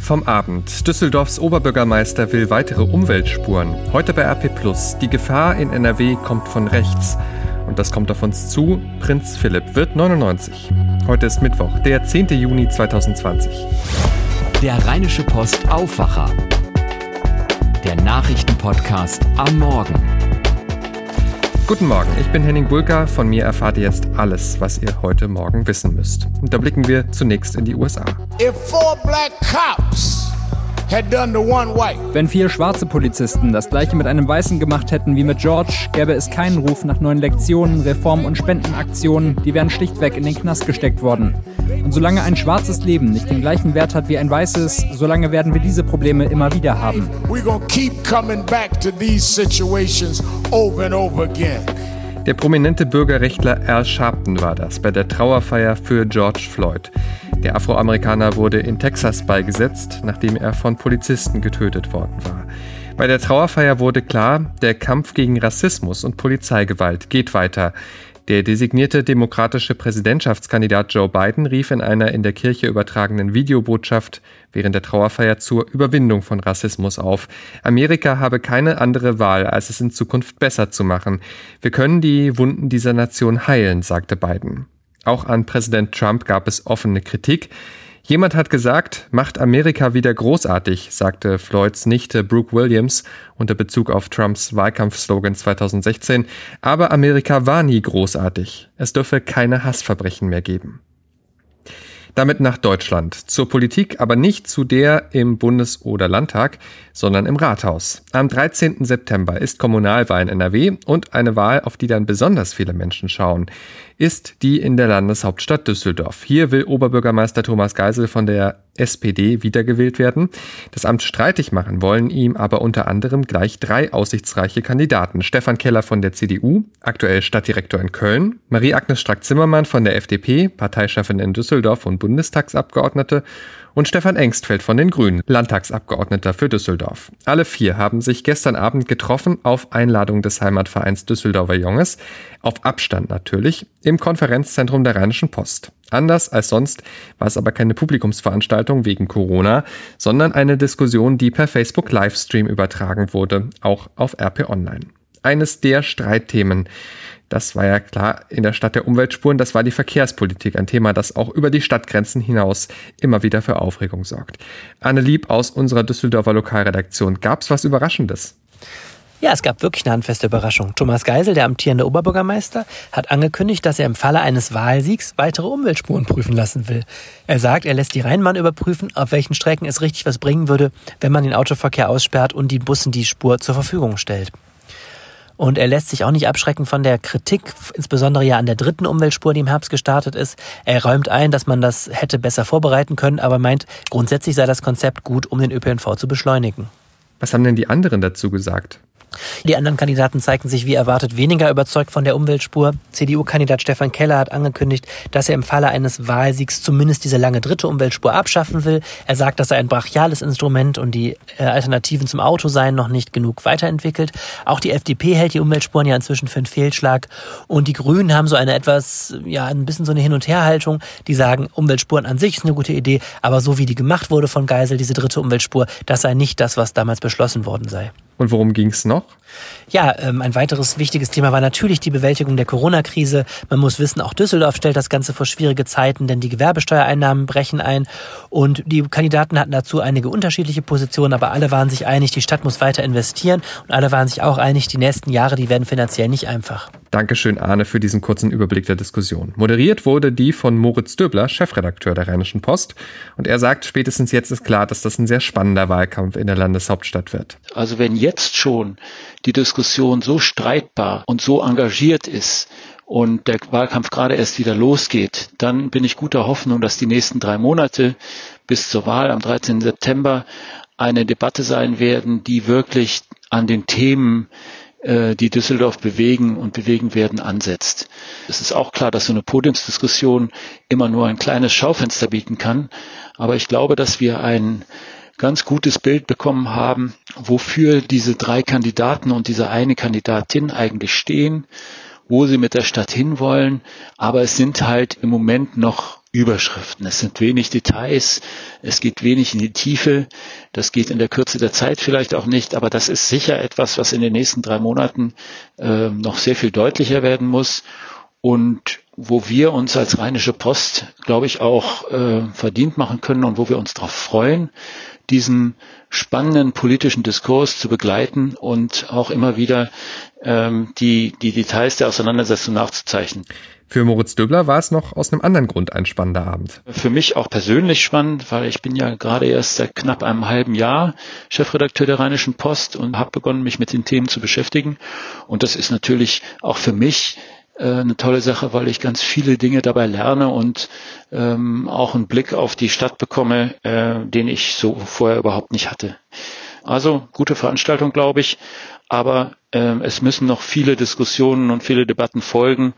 Vom Abend. Düsseldorfs Oberbürgermeister will weitere Umweltspuren. Heute bei RP Die Gefahr in NRW kommt von rechts. Und das kommt auf uns zu. Prinz Philipp wird 99. Heute ist Mittwoch, der 10. Juni 2020. Der Rheinische Post Aufwacher. Der Nachrichtenpodcast am Morgen. Guten Morgen, ich bin Henning Bulka. Von mir erfahrt ihr jetzt alles, was ihr heute Morgen wissen müsst. Und da blicken wir zunächst in die USA. If four black cops wenn vier schwarze Polizisten das gleiche mit einem Weißen gemacht hätten wie mit George, gäbe es keinen Ruf nach neuen Lektionen, Reformen und Spendenaktionen, die wären schlichtweg in den Knast gesteckt worden. Und solange ein schwarzes Leben nicht den gleichen Wert hat wie ein weißes, solange werden wir diese Probleme immer wieder haben. Der prominente Bürgerrechtler Al Sharpton war das bei der Trauerfeier für George Floyd. Der Afroamerikaner wurde in Texas beigesetzt, nachdem er von Polizisten getötet worden war. Bei der Trauerfeier wurde klar, der Kampf gegen Rassismus und Polizeigewalt geht weiter. Der designierte demokratische Präsidentschaftskandidat Joe Biden rief in einer in der Kirche übertragenen Videobotschaft während der Trauerfeier zur Überwindung von Rassismus auf. Amerika habe keine andere Wahl, als es in Zukunft besser zu machen. Wir können die Wunden dieser Nation heilen, sagte Biden. Auch an Präsident Trump gab es offene Kritik. Jemand hat gesagt, macht Amerika wieder großartig, sagte Floyds Nichte Brooke Williams unter Bezug auf Trumps Wahlkampfslogan 2016. Aber Amerika war nie großartig. Es dürfe keine Hassverbrechen mehr geben. Damit nach Deutschland. Zur Politik, aber nicht zu der im Bundes- oder Landtag, sondern im Rathaus. Am 13. September ist Kommunalwahl in NRW und eine Wahl, auf die dann besonders viele Menschen schauen, ist die in der Landeshauptstadt Düsseldorf. Hier will Oberbürgermeister Thomas Geisel von der SPD wiedergewählt werden. Das Amt streitig machen wollen ihm aber unter anderem gleich drei aussichtsreiche Kandidaten. Stefan Keller von der CDU, aktuell Stadtdirektor in Köln, Marie-Agnes Strack-Zimmermann von der FDP, Parteichefin in Düsseldorf und Bundestagsabgeordnete und Stefan Engstfeld von den Grünen, Landtagsabgeordneter für Düsseldorf. Alle vier haben sich gestern Abend getroffen auf Einladung des Heimatvereins Düsseldorfer Junges, auf Abstand natürlich, im Konferenzzentrum der Rheinischen Post. Anders als sonst war es aber keine Publikumsveranstaltung wegen Corona, sondern eine Diskussion, die per Facebook Livestream übertragen wurde, auch auf RP Online. Eines der Streitthemen, das war ja klar in der Stadt der Umweltspuren, das war die Verkehrspolitik, ein Thema, das auch über die Stadtgrenzen hinaus immer wieder für Aufregung sorgt. Anne Lieb aus unserer Düsseldorfer Lokalredaktion, gab's was Überraschendes? Ja, es gab wirklich eine handfeste Überraschung. Thomas Geisel, der amtierende Oberbürgermeister, hat angekündigt, dass er im Falle eines Wahlsiegs weitere Umweltspuren prüfen lassen will. Er sagt, er lässt die Rheinbahn überprüfen, auf welchen Strecken es richtig was bringen würde, wenn man den Autoverkehr aussperrt und die Bussen die Spur zur Verfügung stellt. Und er lässt sich auch nicht abschrecken von der Kritik, insbesondere ja an der dritten Umweltspur, die im Herbst gestartet ist. Er räumt ein, dass man das hätte besser vorbereiten können, aber meint, grundsätzlich sei das Konzept gut, um den ÖPNV zu beschleunigen. Was haben denn die anderen dazu gesagt? Die anderen Kandidaten zeigten sich wie erwartet weniger überzeugt von der Umweltspur. CDU-Kandidat Stefan Keller hat angekündigt, dass er im Falle eines Wahlsiegs zumindest diese lange dritte Umweltspur abschaffen will. Er sagt, dass er ein brachiales Instrument und die äh, Alternativen zum Auto seien noch nicht genug weiterentwickelt. Auch die FDP hält die Umweltspuren ja inzwischen für einen Fehlschlag. Und die Grünen haben so eine etwas, ja, ein bisschen so eine Hin- und Herhaltung. Die sagen, Umweltspuren an sich ist eine gute Idee, aber so wie die gemacht wurde von Geisel, diese dritte Umweltspur, das sei nicht das, was damals beschlossen worden sei. Und worum ging es noch? Ja, ähm, ein weiteres wichtiges Thema war natürlich die Bewältigung der Corona-Krise. Man muss wissen, auch Düsseldorf stellt das Ganze vor schwierige Zeiten, denn die Gewerbesteuereinnahmen brechen ein. Und die Kandidaten hatten dazu einige unterschiedliche Positionen, aber alle waren sich einig, die Stadt muss weiter investieren. Und alle waren sich auch einig, die nächsten Jahre, die werden finanziell nicht einfach. Dankeschön, Arne, für diesen kurzen Überblick der Diskussion. Moderiert wurde die von Moritz Döbler, Chefredakteur der Rheinischen Post. Und er sagt, spätestens jetzt ist klar, dass das ein sehr spannender Wahlkampf in der Landeshauptstadt wird. Also wenn jetzt schon die Diskussion so streitbar und so engagiert ist und der Wahlkampf gerade erst wieder losgeht, dann bin ich guter Hoffnung, dass die nächsten drei Monate bis zur Wahl am 13. September eine Debatte sein werden, die wirklich an den Themen äh, die Düsseldorf bewegen und bewegen werden, ansetzt. Es ist auch klar, dass so eine Podiumsdiskussion immer nur ein kleines Schaufenster bieten kann. Aber ich glaube, dass wir ein ganz gutes Bild bekommen haben, wofür diese drei Kandidaten und diese eine Kandidatin eigentlich stehen, wo sie mit der Stadt hinwollen. Aber es sind halt im Moment noch Überschriften. Es sind wenig Details, es geht wenig in die Tiefe, das geht in der Kürze der Zeit vielleicht auch nicht, aber das ist sicher etwas, was in den nächsten drei Monaten äh, noch sehr viel deutlicher werden muss und wo wir uns als Rheinische Post, glaube ich, auch äh, verdient machen können und wo wir uns darauf freuen, diesen spannenden politischen Diskurs zu begleiten und auch immer wieder ähm, die, die Details der Auseinandersetzung nachzuzeichnen. Für Moritz Döbler war es noch aus einem anderen Grund ein spannender Abend. Für mich auch persönlich spannend, weil ich bin ja gerade erst seit knapp einem halben Jahr Chefredakteur der Rheinischen Post und habe begonnen, mich mit den Themen zu beschäftigen. Und das ist natürlich auch für mich eine tolle Sache, weil ich ganz viele Dinge dabei lerne und ähm, auch einen Blick auf die Stadt bekomme, äh, den ich so vorher überhaupt nicht hatte. Also gute Veranstaltung, glaube ich, aber äh, es müssen noch viele Diskussionen und viele Debatten folgen,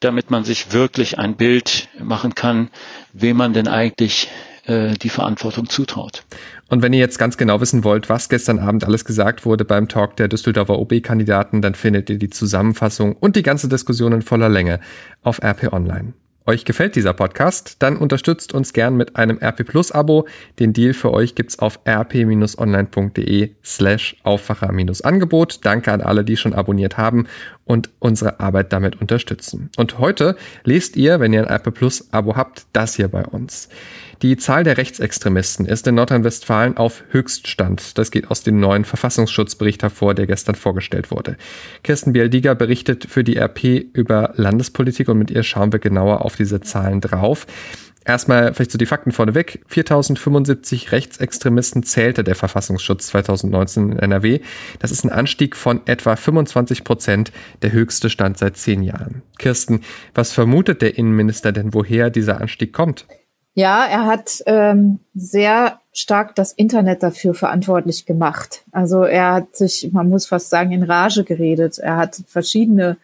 damit man sich wirklich ein Bild machen kann, wem man denn eigentlich äh, die Verantwortung zutraut. Und wenn ihr jetzt ganz genau wissen wollt, was gestern Abend alles gesagt wurde beim Talk der Düsseldorfer OB-Kandidaten, dann findet ihr die Zusammenfassung und die ganze Diskussion in voller Länge auf RP Online. Euch gefällt dieser Podcast? Dann unterstützt uns gern mit einem RP Plus Abo. Den Deal für euch gibt's auf rp-online.de slash Aufwacher-Angebot. Danke an alle, die schon abonniert haben und unsere Arbeit damit unterstützen. Und heute lest ihr, wenn ihr ein RP Plus Abo habt, das hier bei uns. Die Zahl der Rechtsextremisten ist in Nordrhein-Westfalen auf Höchststand. Das geht aus dem neuen Verfassungsschutzbericht hervor, der gestern vorgestellt wurde. Kirsten Bialdiger berichtet für die RP über Landespolitik und mit ihr schauen wir genauer auf diese Zahlen drauf. Erstmal vielleicht so die Fakten vorneweg. 4075 Rechtsextremisten zählte der Verfassungsschutz 2019 in NRW. Das ist ein Anstieg von etwa 25 Prozent, der höchste Stand seit zehn Jahren. Kirsten, was vermutet der Innenminister denn, woher dieser Anstieg kommt? Ja, er hat ähm, sehr stark das Internet dafür verantwortlich gemacht. Also er hat sich, man muss fast sagen, in Rage geredet. Er hat verschiedene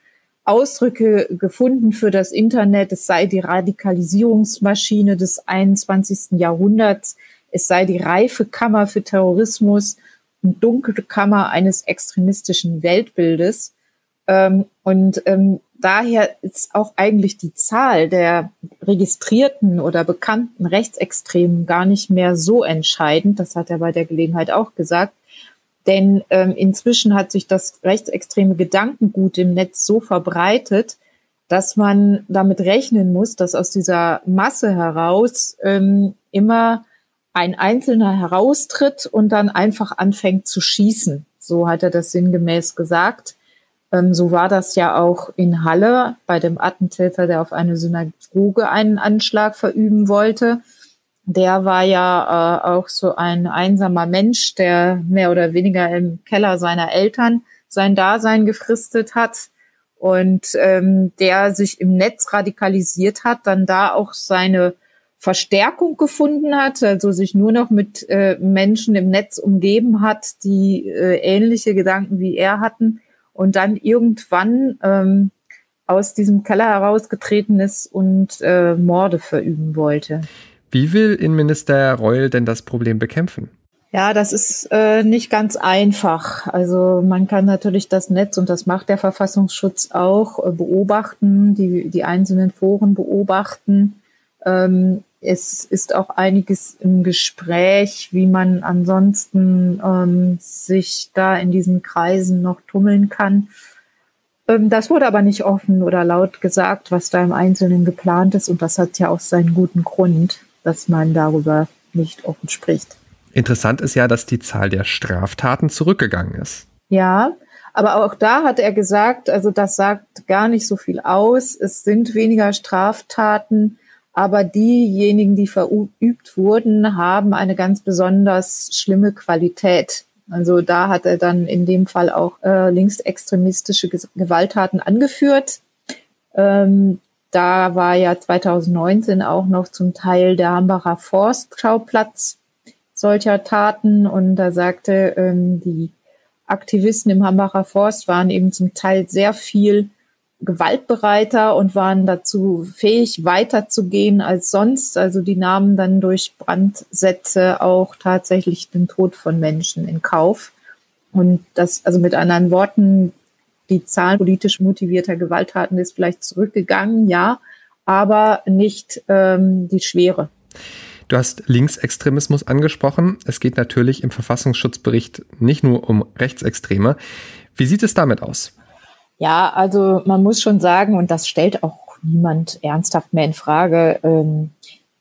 Ausdrücke gefunden für das Internet. Es sei die Radikalisierungsmaschine des 21. Jahrhunderts. Es sei die reife Kammer für Terrorismus und dunkle Kammer eines extremistischen Weltbildes. Ähm, und ähm, daher ist auch eigentlich die Zahl der registrierten oder bekannten Rechtsextremen gar nicht mehr so entscheidend. Das hat er bei der Gelegenheit auch gesagt. Denn ähm, inzwischen hat sich das rechtsextreme Gedankengut im Netz so verbreitet, dass man damit rechnen muss, dass aus dieser Masse heraus ähm, immer ein Einzelner heraustritt und dann einfach anfängt zu schießen. So hat er das sinngemäß gesagt. Ähm, so war das ja auch in Halle bei dem Attentäter, der auf eine Synagoge einen Anschlag verüben wollte. Der war ja äh, auch so ein einsamer Mensch, der mehr oder weniger im Keller seiner Eltern sein Dasein gefristet hat und ähm, der sich im Netz radikalisiert hat, dann da auch seine Verstärkung gefunden hat, also sich nur noch mit äh, Menschen im Netz umgeben hat, die äh, ähnliche Gedanken wie er hatten und dann irgendwann ähm, aus diesem Keller herausgetreten ist und äh, Morde verüben wollte. Wie will Innenminister Reul denn das Problem bekämpfen? Ja, das ist äh, nicht ganz einfach. Also man kann natürlich das Netz und das macht der Verfassungsschutz auch äh, beobachten, die, die einzelnen Foren beobachten. Ähm, es ist auch einiges im Gespräch, wie man ansonsten ähm, sich da in diesen Kreisen noch tummeln kann. Ähm, das wurde aber nicht offen oder laut gesagt, was da im Einzelnen geplant ist. Und das hat ja auch seinen guten Grund, dass man darüber nicht offen spricht. Interessant ist ja, dass die Zahl der Straftaten zurückgegangen ist. Ja, aber auch da hat er gesagt, also das sagt gar nicht so viel aus. Es sind weniger Straftaten aber diejenigen, die verübt wurden, haben eine ganz besonders schlimme Qualität. Also da hat er dann in dem Fall auch äh, linksextremistische Gewalttaten angeführt. Ähm, da war ja 2019 auch noch zum Teil der Hambacher Forstschauplatz solcher Taten und da sagte ähm, die Aktivisten im Hambacher Forst waren eben zum Teil sehr viel gewaltbereiter und waren dazu fähig, weiterzugehen als sonst. Also die nahmen dann durch Brandsätze auch tatsächlich den Tod von Menschen in Kauf. Und das, also mit anderen Worten, die Zahl politisch motivierter Gewalttaten ist vielleicht zurückgegangen, ja, aber nicht ähm, die Schwere. Du hast Linksextremismus angesprochen. Es geht natürlich im Verfassungsschutzbericht nicht nur um Rechtsextreme. Wie sieht es damit aus? Ja, also man muss schon sagen, und das stellt auch niemand ernsthaft mehr in Frage, ähm,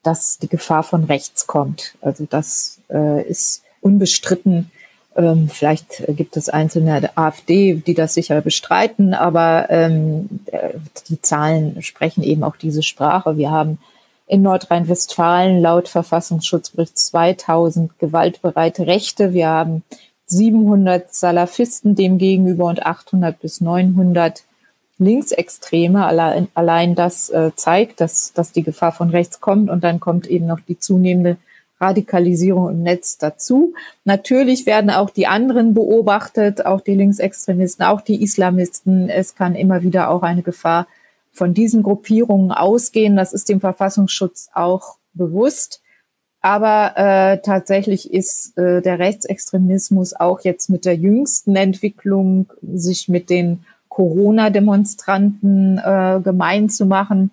dass die Gefahr von rechts kommt. Also das äh, ist unbestritten. Ähm, vielleicht gibt es einzelne AfD, die das sicher bestreiten, aber ähm, äh, die Zahlen sprechen eben auch diese Sprache. Wir haben in Nordrhein-Westfalen laut Verfassungsschutzbericht 2000 gewaltbereite Rechte. Wir haben 700 Salafisten demgegenüber und 800 bis 900 Linksextreme. Allein, allein das äh, zeigt, dass, dass die Gefahr von rechts kommt und dann kommt eben noch die zunehmende Radikalisierung im Netz dazu. Natürlich werden auch die anderen beobachtet, auch die Linksextremisten, auch die Islamisten. Es kann immer wieder auch eine Gefahr von diesen Gruppierungen ausgehen. Das ist dem Verfassungsschutz auch bewusst. Aber äh, tatsächlich ist äh, der Rechtsextremismus auch jetzt mit der jüngsten Entwicklung, sich mit den Corona-Demonstranten äh, gemein zu machen,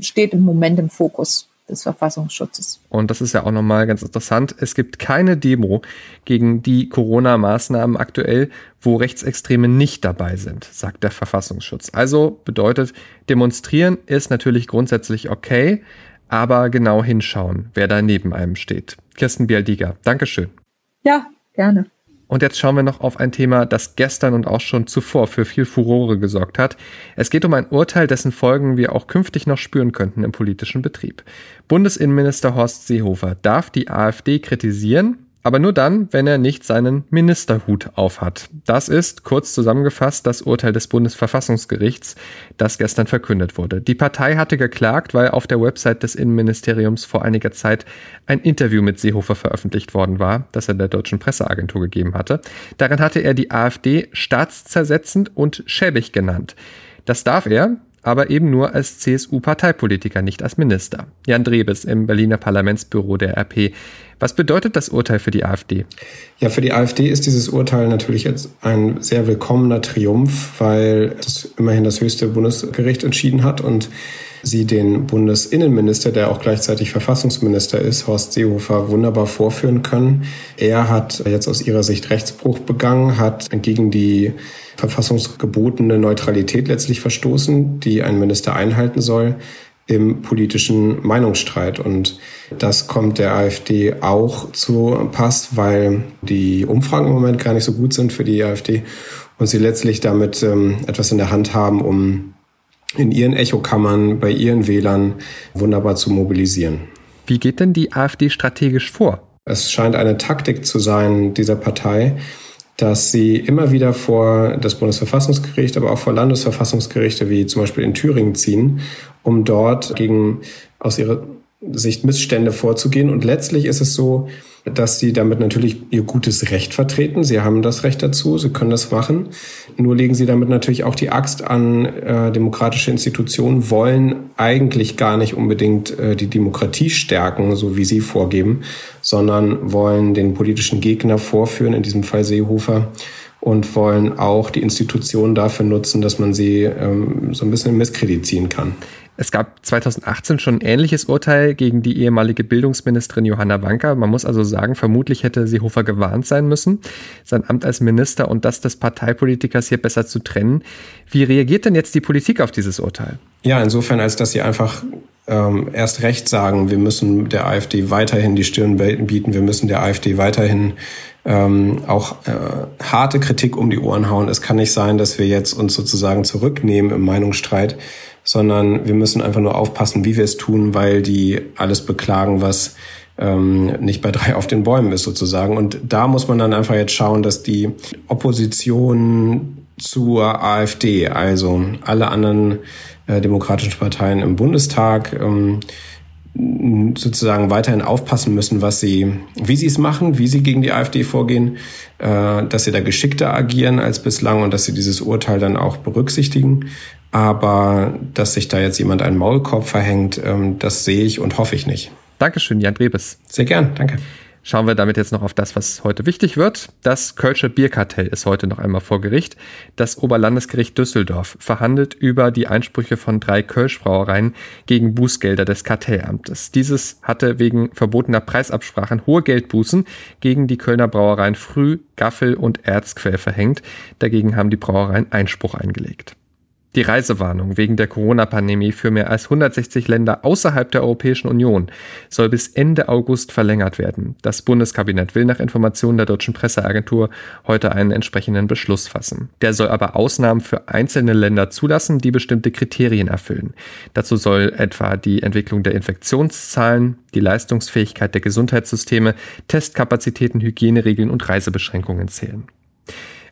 steht im Moment im Fokus des Verfassungsschutzes. Und das ist ja auch nochmal ganz interessant. Es gibt keine Demo gegen die Corona-Maßnahmen aktuell, wo Rechtsextreme nicht dabei sind, sagt der Verfassungsschutz. Also bedeutet, demonstrieren ist natürlich grundsätzlich okay, aber genau hinschauen, wer da neben einem steht. Kirsten Bialdiger, Dankeschön. Ja, gerne. Und jetzt schauen wir noch auf ein Thema, das gestern und auch schon zuvor für viel Furore gesorgt hat. Es geht um ein Urteil, dessen Folgen wir auch künftig noch spüren könnten im politischen Betrieb. Bundesinnenminister Horst Seehofer darf die AfD kritisieren, aber nur dann, wenn er nicht seinen Ministerhut aufhat. Das ist, kurz zusammengefasst, das Urteil des Bundesverfassungsgerichts, das gestern verkündet wurde. Die Partei hatte geklagt, weil auf der Website des Innenministeriums vor einiger Zeit ein Interview mit Seehofer veröffentlicht worden war, das er der deutschen Presseagentur gegeben hatte. Darin hatte er die AfD staatszersetzend und schäbig genannt. Das darf er, aber eben nur als CSU-Parteipolitiker, nicht als Minister. Jan Drebes im Berliner Parlamentsbüro der RP. Was bedeutet das Urteil für die AfD? Ja, für die AfD ist dieses Urteil natürlich jetzt ein sehr willkommener Triumph, weil es immerhin das höchste Bundesgericht entschieden hat und sie den Bundesinnenminister, der auch gleichzeitig Verfassungsminister ist, Horst Seehofer, wunderbar vorführen können. Er hat jetzt aus ihrer Sicht Rechtsbruch begangen, hat gegen die verfassungsgebotene Neutralität letztlich verstoßen, die ein Minister einhalten soll im politischen Meinungsstreit. Und das kommt der AfD auch zu Pass, weil die Umfragen im Moment gar nicht so gut sind für die AfD und sie letztlich damit ähm, etwas in der Hand haben, um in ihren Echokammern, bei ihren Wählern wunderbar zu mobilisieren. Wie geht denn die AfD strategisch vor? Es scheint eine Taktik zu sein dieser Partei, dass sie immer wieder vor das Bundesverfassungsgericht, aber auch vor Landesverfassungsgerichte wie zum Beispiel in Thüringen ziehen, um dort gegen aus ihrer Sicht Missstände vorzugehen. Und letztlich ist es so, dass sie damit natürlich ihr gutes Recht vertreten. Sie haben das Recht dazu, sie können das machen. Nur legen sie damit natürlich auch die Axt an äh, demokratische Institutionen, wollen eigentlich gar nicht unbedingt äh, die Demokratie stärken, so wie sie vorgeben, sondern wollen den politischen Gegner vorführen, in diesem Fall Seehofer, und wollen auch die Institutionen dafür nutzen, dass man sie ähm, so ein bisschen in Misskredit ziehen kann. Es gab 2018 schon ein ähnliches Urteil gegen die ehemalige Bildungsministerin Johanna Wanka. Man muss also sagen, vermutlich hätte Seehofer gewarnt sein müssen, sein Amt als Minister und das des Parteipolitikers hier besser zu trennen. Wie reagiert denn jetzt die Politik auf dieses Urteil? Ja, insofern, als dass sie einfach ähm, erst recht sagen, wir müssen der AfD weiterhin die Stirn bieten, wir müssen der AfD weiterhin ähm, auch äh, harte Kritik um die Ohren hauen. Es kann nicht sein, dass wir jetzt uns sozusagen zurücknehmen im Meinungsstreit, sondern wir müssen einfach nur aufpassen, wie wir es tun, weil die alles beklagen, was ähm, nicht bei drei auf den Bäumen ist sozusagen. Und da muss man dann einfach jetzt schauen, dass die Opposition zur AfD, also alle anderen äh, demokratischen Parteien im Bundestag, ähm, sozusagen weiterhin aufpassen müssen, was sie, wie sie es machen, wie sie gegen die AfD vorgehen, äh, dass sie da geschickter agieren als bislang und dass sie dieses Urteil dann auch berücksichtigen. Aber dass sich da jetzt jemand einen Maulkorb verhängt, ähm, das sehe ich und hoffe ich nicht. Dankeschön, Jan Drebes. Sehr gern, danke. Schauen wir damit jetzt noch auf das, was heute wichtig wird. Das Kölsche Bierkartell ist heute noch einmal vor Gericht. Das Oberlandesgericht Düsseldorf verhandelt über die Einsprüche von drei Kölschbrauereien gegen Bußgelder des Kartellamtes. Dieses hatte wegen verbotener Preisabsprachen hohe Geldbußen gegen die Kölner Brauereien Früh, Gaffel und Erzquell verhängt. Dagegen haben die Brauereien Einspruch eingelegt. Die Reisewarnung wegen der Corona-Pandemie für mehr als 160 Länder außerhalb der Europäischen Union soll bis Ende August verlängert werden. Das Bundeskabinett will nach Informationen der deutschen Presseagentur heute einen entsprechenden Beschluss fassen. Der soll aber Ausnahmen für einzelne Länder zulassen, die bestimmte Kriterien erfüllen. Dazu soll etwa die Entwicklung der Infektionszahlen, die Leistungsfähigkeit der Gesundheitssysteme, Testkapazitäten, Hygieneregeln und Reisebeschränkungen zählen.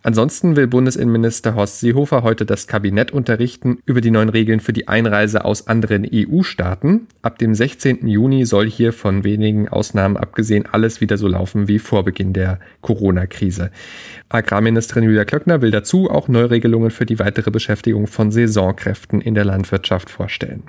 Ansonsten will Bundesinnenminister Horst Seehofer heute das Kabinett unterrichten über die neuen Regeln für die Einreise aus anderen EU-Staaten. Ab dem 16. Juni soll hier von wenigen Ausnahmen abgesehen alles wieder so laufen wie vor Beginn der Corona-Krise. Agrarministerin Julia Klöckner will dazu auch Neuregelungen für die weitere Beschäftigung von Saisonkräften in der Landwirtschaft vorstellen.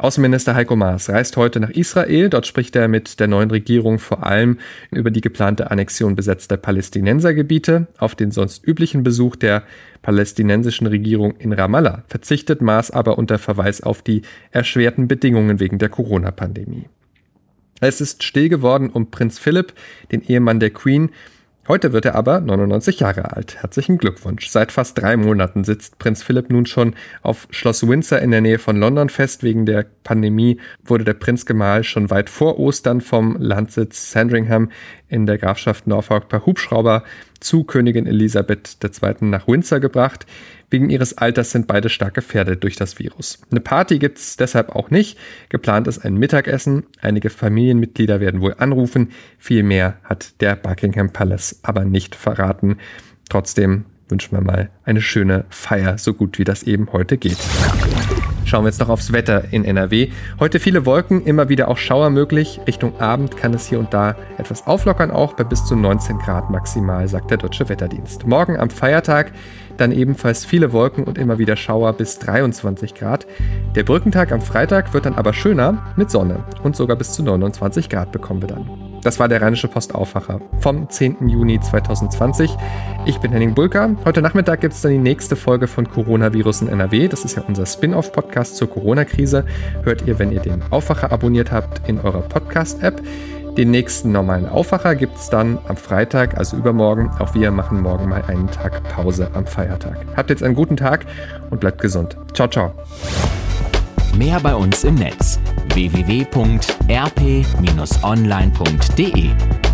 Außenminister Heiko Maas reist heute nach Israel. Dort spricht er mit der neuen Regierung vor allem über die geplante Annexion besetzter Palästinensergebiete. Auf den sonst üblichen Besuch der palästinensischen Regierung in Ramallah verzichtet Maas aber unter Verweis auf die erschwerten Bedingungen wegen der Corona-Pandemie. Es ist still geworden um Prinz Philipp, den Ehemann der Queen, Heute wird er aber 99 Jahre alt. Herzlichen Glückwunsch. Seit fast drei Monaten sitzt Prinz Philipp nun schon auf Schloss Windsor in der Nähe von London fest. Wegen der Pandemie wurde der Prinzgemahl schon weit vor Ostern vom Landsitz Sandringham in der Grafschaft Norfolk per Hubschrauber zu Königin Elisabeth II. nach Windsor gebracht. Wegen ihres Alters sind beide stark gefährdet durch das Virus. Eine Party gibt's deshalb auch nicht. Geplant ist ein Mittagessen. Einige Familienmitglieder werden wohl anrufen. Viel mehr hat der Buckingham Palace aber nicht verraten. Trotzdem wünschen wir mal eine schöne Feier, so gut wie das eben heute geht. Schauen wir jetzt noch aufs Wetter in NRW. Heute viele Wolken, immer wieder auch Schauer möglich. Richtung Abend kann es hier und da etwas auflockern, auch bei bis zu 19 Grad maximal, sagt der Deutsche Wetterdienst. Morgen am Feiertag dann ebenfalls viele Wolken und immer wieder Schauer bis 23 Grad. Der Brückentag am Freitag wird dann aber schöner mit Sonne und sogar bis zu 29 Grad bekommen wir dann. Das war der Rheinische Postaufwacher vom 10. Juni 2020. Ich bin Henning Bulka. Heute Nachmittag gibt es dann die nächste Folge von Coronavirus in NRW. Das ist ja unser Spin-off-Podcast zur Corona-Krise. Hört ihr, wenn ihr den Aufwacher abonniert habt, in eurer Podcast-App. Den nächsten normalen Aufwacher gibt es dann am Freitag, also übermorgen. Auch wir machen morgen mal einen Tag Pause am Feiertag. Habt jetzt einen guten Tag und bleibt gesund. Ciao, ciao. Mehr bei uns im Netz www.rp-online.de